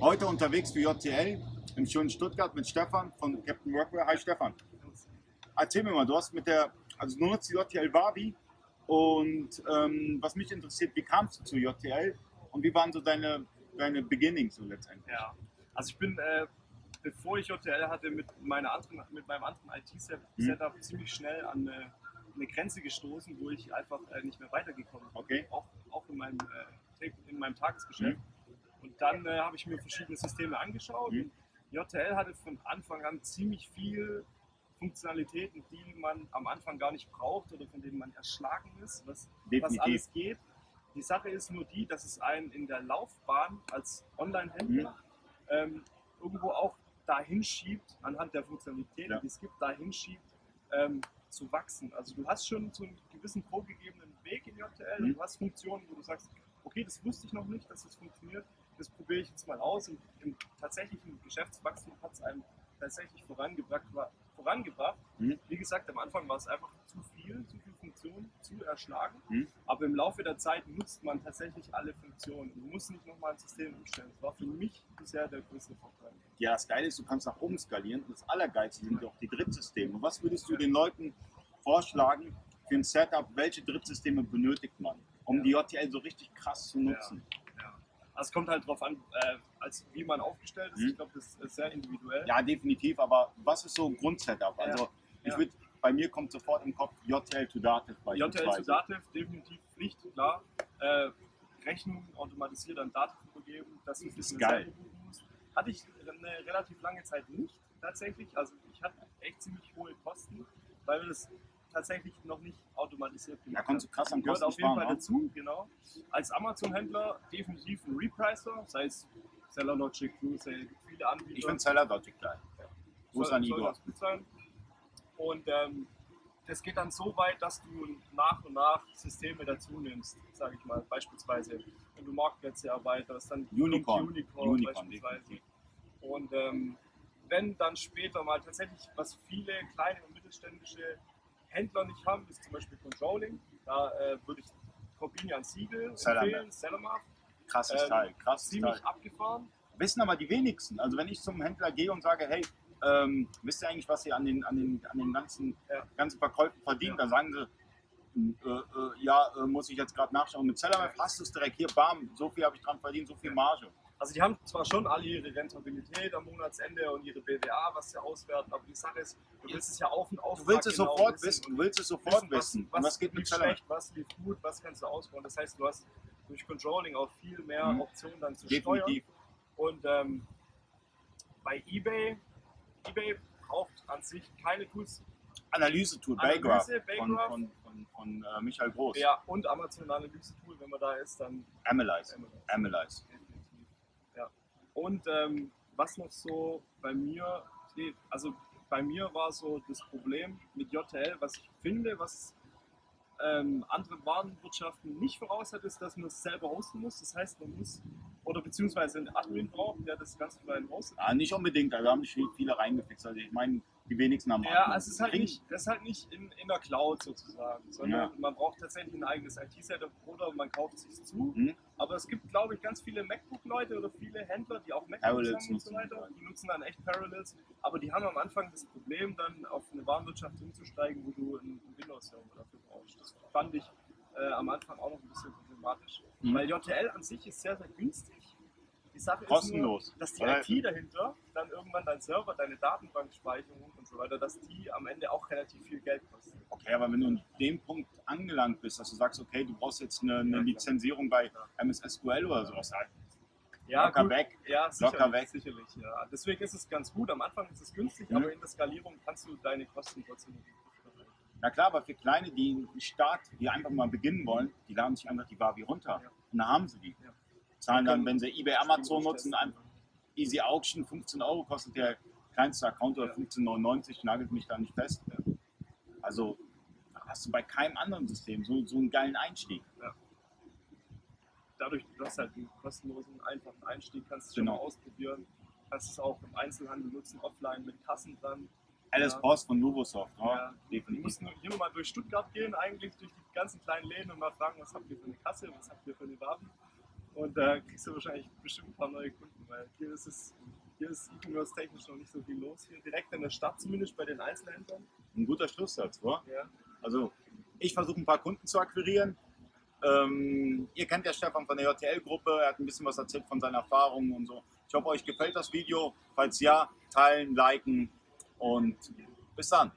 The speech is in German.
Heute unterwegs für JTL im schönen Stuttgart mit Stefan von Captain Workwear. Hi Stefan. Erzähl mir mal, du hast mit der, also du nutzt die JTL Wavi und ähm, was mich interessiert, wie kamst du zu JTL und wie waren so deine, deine Beginnings so letztendlich? Ja, also ich bin, äh, bevor ich JTL hatte, mit, meiner anderen, mit meinem anderen IT-Setup Mhm. ziemlich schnell an eine, eine Grenze gestoßen, wo ich einfach äh, nicht mehr weitergekommen bin. Okay. Auch, auch in, meinem, äh, in meinem Tagesgeschäft. Und dann äh, habe ich mir verschiedene Systeme angeschaut. Mhm. JTL hatte von Anfang an ziemlich viel Funktionalitäten, die man am Anfang gar nicht braucht oder von denen man erschlagen ist, was, was alles geht. Die Sache ist nur die, dass es einen in der Laufbahn als Online-Händler ähm, irgendwo auch dahin schiebt, anhand der Funktionalitäten, Ja. die es gibt, dahin schiebt, ähm, zu wachsen. Also du hast schon so einen gewissen vorgegebenen Weg in JTL und Mhm. du hast Funktionen, wo du sagst, okay, das wusste ich noch nicht, dass das funktioniert, das probiere ich jetzt mal aus und im tatsächlichen Geschäftswachstum hat es einem tatsächlich vorangebracht. Vorangebracht. Mhm. Wie gesagt, am Anfang war es einfach zu viel, zu viel Funktionen, zu erschlagen. Mhm. Aber im Laufe der Zeit nutzt man tatsächlich alle Funktionen und muss nicht nochmal ein System umstellen. Das war für mich bisher der größte Vorteil. Ja, das Geile ist, du kannst nach oben skalieren. Und das Allergeilste sind auch die Drittsysteme. Was würdest du den Leuten vorschlagen für ein Setup? Welche Drittsysteme benötigt man, um Ja. die JTL so richtig krass zu nutzen? Ja. Also es kommt halt darauf an, äh, als wie man aufgestellt ist. Mhm. Ich glaube, das ist sehr individuell. Ja, definitiv. Aber was ist so ein Grundsetup? Also, ich Ja. würde, bei mir kommt sofort im Kopf JTL to Dativ JTL beispielsweise. Dativ definitiv Pflicht, klar. Äh, Rechnungen automatisiert an Dativ übergeben, dass du ist das geil. Hatte ich eine relativ lange Zeit nicht tatsächlich. Also ich hatte echt ziemlich hohe Kosten, weil wir das tatsächlich noch nicht automatisiert Da gemacht konntest du haben. krass am Gehört auf jeden Fall ne? dazu, genau. Als Amazon-Händler definitiv ein Repricer, sei es SellerLogic, Crusade, viele Anbieter. Ich finde Seller Logic geil. Gruß soll, an Igor. ganz gut sein. Und ähm, das geht dann so weit, dass du nach und nach Systeme dazu nimmst, sage ich mal. Beispielsweise, wenn du Marktplätze erweiterst, dann Unicorn. kommt Unicorn, Unicorn, beispielsweise. definitiv. Und ähm, wenn dann später mal tatsächlich, was viele kleine und mittelständische Händler nicht haben, ist zum Beispiel Controlling. Da äh, würde ich Corbinian Siegel empfehlen, Sellermath. Krasses Ähm, Teil, krasses Ziemlich Teil. abgefahren. Wissen aber die wenigsten. Also wenn ich zum Händler gehe und sage, hey, ähm, wisst ihr eigentlich, was ihr an den, an den, an den ganzen, Ja. ganzen Verkäufen verdient? Ja. Dann sagen sie, äh, äh, ja, äh, muss ich jetzt gerade nachschauen. Mit Seller hast du es direkt hier, bam, so viel habe ich dran verdient, so viel Marge. Also die haben zwar schon alle ihre Rentabilität am Monatsende und ihre BWA, was sie auswerten, aber die Sache ist, du willst es ja auf und auf. Du willst es sofort wissen, du willst es sofort wissen. Was, und was geht mit lief schlecht, was lief gut, was kannst du ausbauen. Das heißt, du hast durch Controlling auch viel mehr Mhm. Optionen dann zu Definitiv. steuern. Und ähm, bei eBay, eBay braucht an sich keine Tools. Analyse-Tool, Analyse, Baygraph von, von, von, von äh, Michael Groß. Ja, und Amazon Analyse-Tool, wenn man da ist, dann Analyze. Analyze. Analyze. Und ähm, was noch so bei mir also bei mir war so das Problem mit JTL, was ich finde, was ähm, andere Warenwirtschaften nicht voraus hat, ist, dass man es selber hosten muss. Das heißt, man muss oder beziehungsweise einen Admin braucht, der das Ganze für einen hostet. Ja, nicht unbedingt, da haben sich viele reingefixt. Also ich meine, die wenigsten haben Ja, es ist halt nicht, das ist halt nicht in, in der Cloud sozusagen, sondern Ja. man braucht tatsächlich ein eigenes IT-Setup oder man kauft es sich zu. Mhm. Aber es gibt, glaube ich, ganz viele MacBook-Leute oder viele Händler, die auch MacBooks haben und so weiter. Die nutzen dann echt Parallels. Aber die haben am Anfang das Problem, dann auf eine Warenwirtschaft umzusteigen, wo du einen Windows-Server dafür brauchst. Das fand ich äh, am Anfang auch noch ein bisschen problematisch. Mhm. Weil JTL an sich ist sehr, sehr günstig. Die Sache Kostenlos. ist nur, dass die? IT dahinter dann irgendwann dein Server, deine Datenbankspeicherung und so weiter, dass die am Ende auch relativ viel Geld kosten. Okay, aber wenn du an dem Punkt angelangt bist, dass du sagst, okay, du brauchst jetzt eine, eine Ja. Lizenzierung bei MS SQL oder sowas, halt Ja, locker gut. weg. Ja, sicherlich, Locker weg. sicherlich. Ja. Deswegen ist es ganz gut. Am Anfang ist es günstig, Mhm. aber in der Skalierung kannst du deine Kosten trotzdem. Na klar, aber für Kleine, die einen Start, die einfach mal beginnen wollen, die laden sich einfach die Wavi runter. Ja. Und dann haben sie die. Ja. Zahlen dann, wenn sie eBay, Amazon nutzen, einfach Easy Auction, 15 Euro kostet der kleinste Account oder Ja. 15,99, nagelt mich da nicht fest. Also hast du bei keinem anderen System so, so einen geilen Einstieg. Dadurch, du hast halt einen kostenlosen, einfachen Einstieg, kannst es Genau. schon mal ausprobieren. Kannst es auch im Einzelhandel nutzen, offline mit Kassen dran. Alice Ja. Post von Nuvosoft, ja, Ja. Du definitiv. musst nur hier mal durch Stuttgart gehen, eigentlich durch die ganzen kleinen Läden und mal fragen, was habt ihr für eine Kasse, was habt ihr für eine Waben. Und da kriegst du wahrscheinlich bestimmt ein paar neue Kunden, weil hier ist es, hier ist E-Commerce technisch noch nicht so viel los. Hier direkt in der Stadt, zumindest bei den Einzelhändlern. Ein guter Schlusssatz, wa? Ja. Also ich versuche ein paar Kunden zu akquirieren. Ähm, ihr kennt ja Stefan von der JTL-Gruppe, er hat ein bisschen was erzählt von seinen Erfahrungen und so. Ich hoffe, euch gefällt das Video. Falls ja, teilen, liken und bis dann.